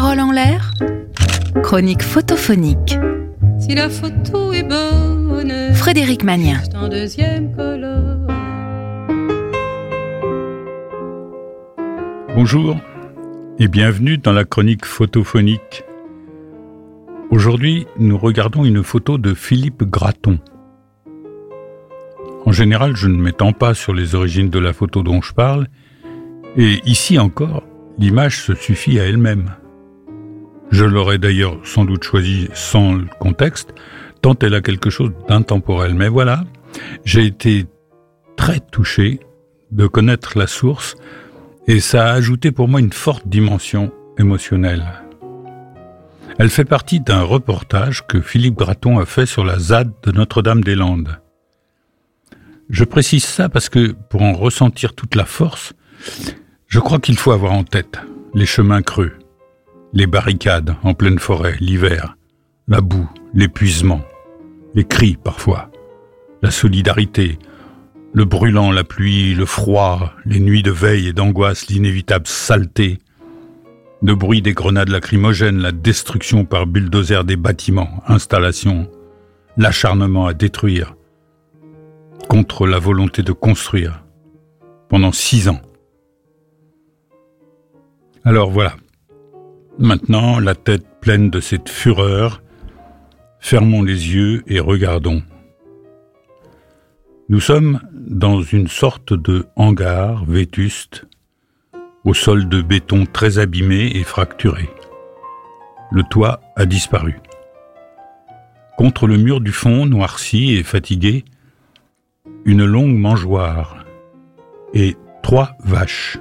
Parole en l'air, chronique photophonique. Si la photo est bonne, Frédéric Magnien. c'est en deuxième colonne. Bonjour et bienvenue dans la chronique photophonique. Aujourd'hui, nous regardons une photo de Philippe Graton. En général, je ne m'étends pas sur les origines de la photo dont je parle, et ici encore, l'image se suffit à elle-même. Je l'aurais d'ailleurs sans doute choisie sans le contexte, tant elle a quelque chose d'intemporel. Mais voilà, j'ai été très touché de connaître la source et ça a ajouté pour moi une forte dimension émotionnelle. Elle fait partie d'un reportage que Philippe Graton a fait sur la ZAD de Notre-Dame-des-Landes. Je précise ça parce que pour en ressentir toute la force, je crois qu'il faut avoir en tête les chemins creux, les barricades en pleine forêt l'hiver, la boue, l'épuisement, les cris parfois, la solidarité, le brûlant, la pluie, le froid, les nuits de veille et d'angoisse, l'inévitable saleté, le bruit des grenades lacrymogènes, la destruction par bulldozer des bâtiments, installations, l'acharnement à détruire, contre la volonté de construire, pendant six ans. Alors voilà. Maintenant, la tête pleine de cette fureur, fermons les yeux et regardons. Nous sommes dans une sorte de hangar vétuste, au sol de béton très abîmé et fracturé. Le toit a disparu. Contre le mur du fond, noirci et fatigué, une longue mangeoire et trois vaches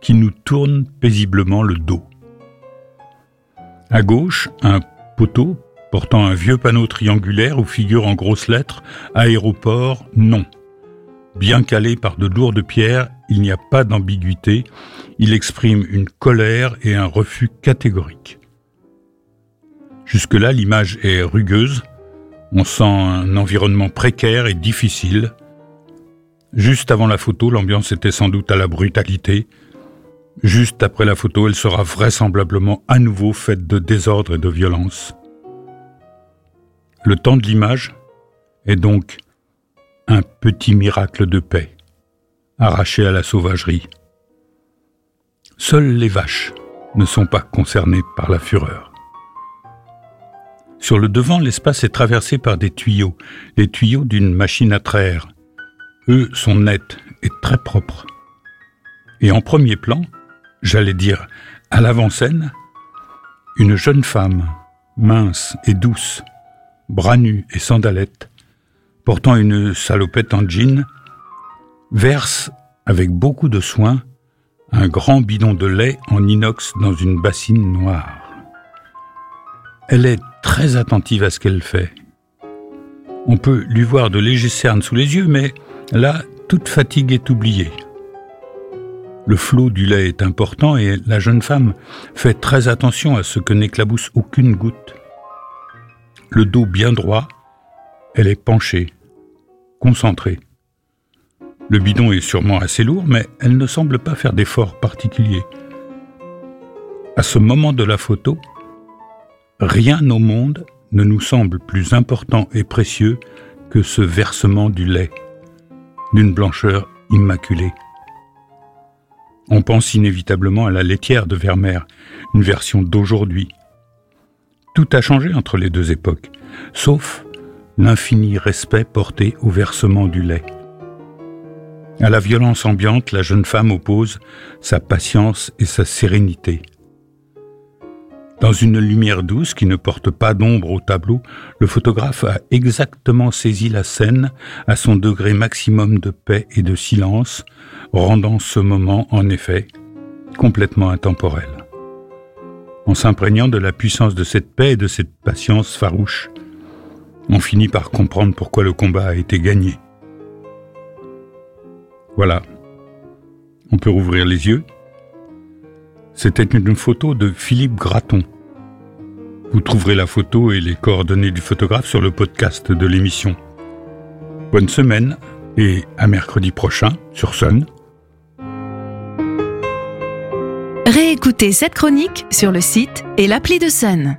qui nous tournent paisiblement le dos. À gauche, un poteau portant un vieux panneau triangulaire où figure en grosses lettres Aéroport non. Bien calé par de lourdes pierres, il n'y a pas d'ambiguïté, il exprime une colère et un refus catégorique. Jusque-là, l'image est rugueuse, on sent un environnement précaire et difficile. Juste avant la photo, l'ambiance était sans doute à la brutalité. Juste après la photo, elle sera vraisemblablement à nouveau faite de désordre et de violence. Le temps de l'image est donc un petit miracle de paix, arraché à la sauvagerie. Seules les vaches ne sont pas concernées par la fureur. Sur le devant, l'espace est traversé par des tuyaux, les tuyaux d'une machine à traire. Eux sont nets et très propres. Et en premier plan, j'allais dire à l'avant-scène, une jeune femme, mince et douce, bras nus et sandalettes, portant une salopette en jean, verse avec beaucoup de soin un grand bidon de lait en inox dans une bassine noire. Elle est très attentive à ce qu'elle fait. On peut lui voir de légers cernes sous les yeux, mais là, toute fatigue est oubliée. Le flot du lait est important et la jeune femme fait très attention à ce que n'éclabousse aucune goutte. Le dos bien droit, elle est penchée, concentrée. Le bidon est sûrement assez lourd, mais elle ne semble pas faire d'efforts particuliers. À ce moment de la photo, Rien au monde ne nous semble plus important et précieux que ce versement du lait, d'une blancheur immaculée. On pense inévitablement à la laitière de Vermeer, une version d'aujourd'hui. Tout a changé entre les deux époques, sauf l'infini respect porté au versement du lait. À la violence ambiante, la jeune femme oppose sa patience et sa sérénité. Dans une lumière douce qui ne porte pas d'ombre au tableau, le photographe a exactement saisi la scène à son degré maximum de paix et de silence, rendant ce moment, en effet, complètement intemporel. En s'imprégnant de la puissance de cette paix et de cette patience farouche, on finit par comprendre pourquoi le combat a été gagné. Voilà. On peut rouvrir les yeux c'était une photo de Philippe Graton. Vous trouverez la photo et les coordonnées du photographe sur le podcast de l'émission. Bonne semaine et à mercredi prochain sur Sun. Réécoutez cette chronique sur le site et l'appli de Sun.